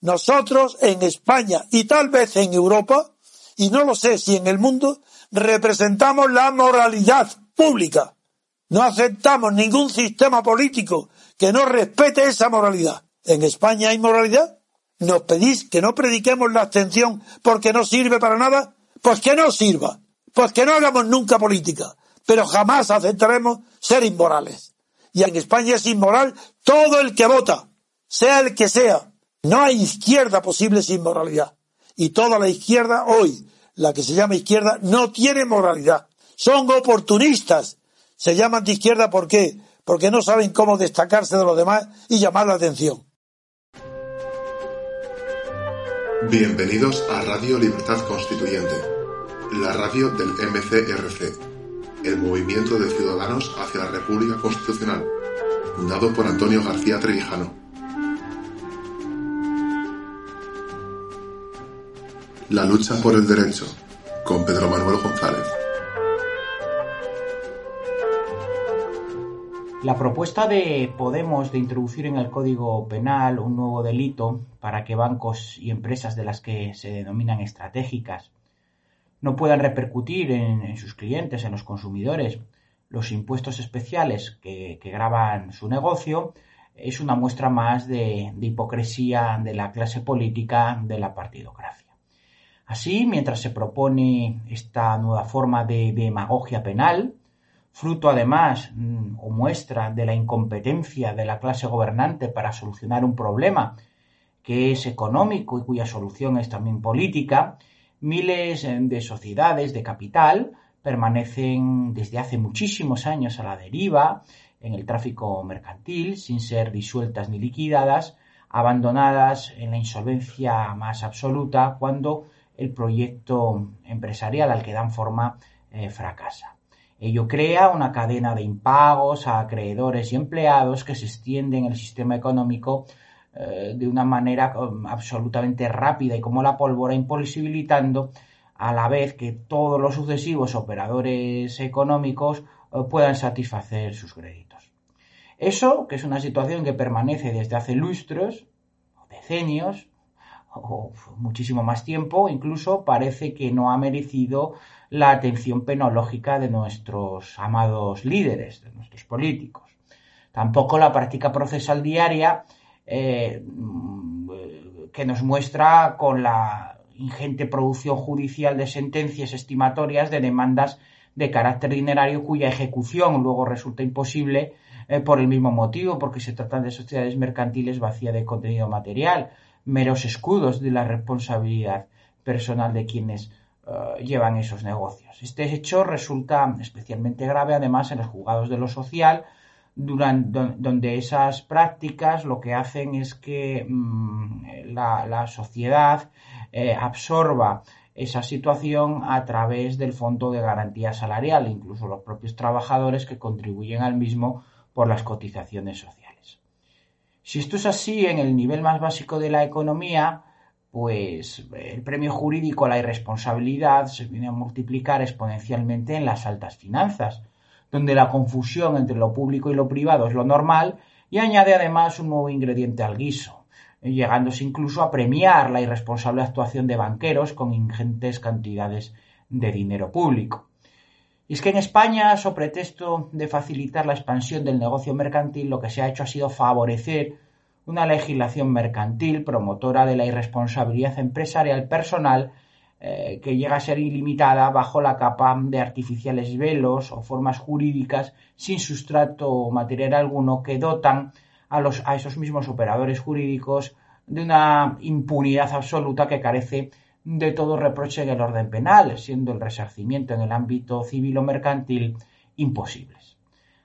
Nosotros en España y tal vez en Europa, y no lo sé si en el mundo, representamos la moralidad pública. No aceptamos ningún sistema político que no respete esa moralidad. ¿En España hay moralidad? ¿Nos pedís que no prediquemos la abstención porque no sirve para nada? Pues que no sirva. Pues que no hagamos nunca política. Pero jamás aceptaremos ser inmorales. Y en España es inmoral todo el que vota, sea el que sea. No hay izquierda posible sin moralidad. Y toda la izquierda hoy, la que se llama izquierda, no tiene moralidad. Son oportunistas. Se llaman de izquierda ¿por qué? Porque no saben cómo destacarse de los demás y llamar la atención. Bienvenidos a Radio Libertad Constituyente, la radio del MCRC, el Movimiento de Ciudadanos hacia la República Constitucional, fundado por Antonio García Trevijano. La lucha por el derecho, con Pedro Manuel González. La propuesta de Podemos de introducir en el Código Penal un nuevo delito para que bancos y empresas de las que se denominan estratégicas no puedan repercutir en, sus clientes, en los consumidores, los impuestos especiales que, graban su negocio, es una muestra más de, hipocresía de la clase política de la partidocracia. Así, mientras se propone esta nueva forma de demagogia penal, fruto además mm, o muestra de la incompetencia de la clase gobernante para solucionar un problema que es económico y cuya solución es también política, miles eh, de sociedades de capital permanecen desde hace muchísimos años a la deriva en el tráfico mercantil, sin ser disueltas ni liquidadas, abandonadas en la insolvencia más absoluta cuando el proyecto empresarial al que dan forma eh, fracasa. Ello crea una cadena de impagos a acreedores y empleados que se extiende en el sistema económico eh, de una manera um, absolutamente rápida y como la pólvora, imposibilitando a la vez que todos los sucesivos operadores económicos eh, puedan satisfacer sus créditos. Eso, que es una situación que permanece desde hace lustros, o decenios, o muchísimo más tiempo, incluso parece que no ha merecido la atención penológica de nuestros amados líderes, de nuestros políticos. Tampoco la práctica procesal diaria eh, que nos muestra con la ingente producción judicial de sentencias estimatorias de demandas de carácter dinerario cuya ejecución luego resulta imposible eh, por el mismo motivo, porque se tratan de sociedades mercantiles vacías de contenido material, meros escudos de la responsabilidad personal de quienes eh, llevan esos negocios. Este hecho resulta especialmente grave además en los juzgados de lo social, donde esas prácticas lo que hacen es que mm, la, sociedad eh, absorba esa situación a través del fondo de garantía salarial, incluso los propios trabajadores que contribuyen al mismo por las cotizaciones sociales. Si esto es así en el nivel más básico de la economía, pues el premio jurídico a la irresponsabilidad se viene a multiplicar exponencialmente en las altas finanzas, donde la confusión entre lo público y lo privado es lo normal y añade además un nuevo ingrediente al guiso, llegándose incluso a premiar la irresponsable actuación de banqueros con ingentes cantidades de dinero público. Y es que en España, so pretexto de facilitar la expansión del negocio mercantil, lo que se ha hecho ha sido favorecer una legislación mercantil promotora de la irresponsabilidad empresarial personal eh, que llega a ser ilimitada bajo la capa de artificiales velos o formas jurídicas sin sustrato material alguno que dotan a, los, a esos mismos operadores jurídicos de una impunidad absoluta que carece todo reproche en el orden penal, siendo el resarcimiento en el ámbito civil o mercantil imposibles.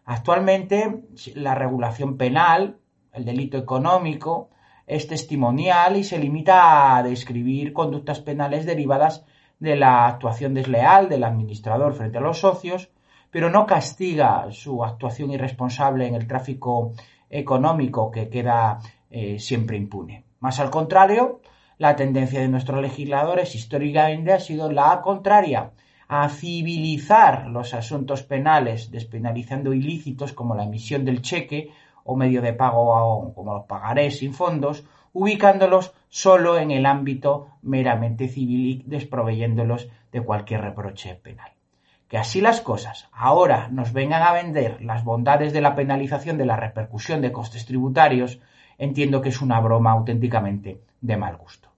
Actualmente, la regulación penal el delito económico es testimonial y se limita a describir conductas penales derivadas de la actuación desleal del administrador frente a los socios, pero no castiga su actuación irresponsable en el tráfico económico que queda eh, siempre impune. Más al contrario, la tendencia de nuestros legisladores históricamente ha sido la contraria, a civilizar los asuntos penales, despenalizando ilícitos como la emisión del cheque o medio de pago como los pagarés sin fondos, ubicándolos solo en el ámbito meramente civil y desproveyéndolos de cualquier reproche penal. Que así las cosas ahora nos vengan a vender las bondades de la penalización de la repercusión de costes tributarios, entiendo que es una broma auténticamente de mal gusto.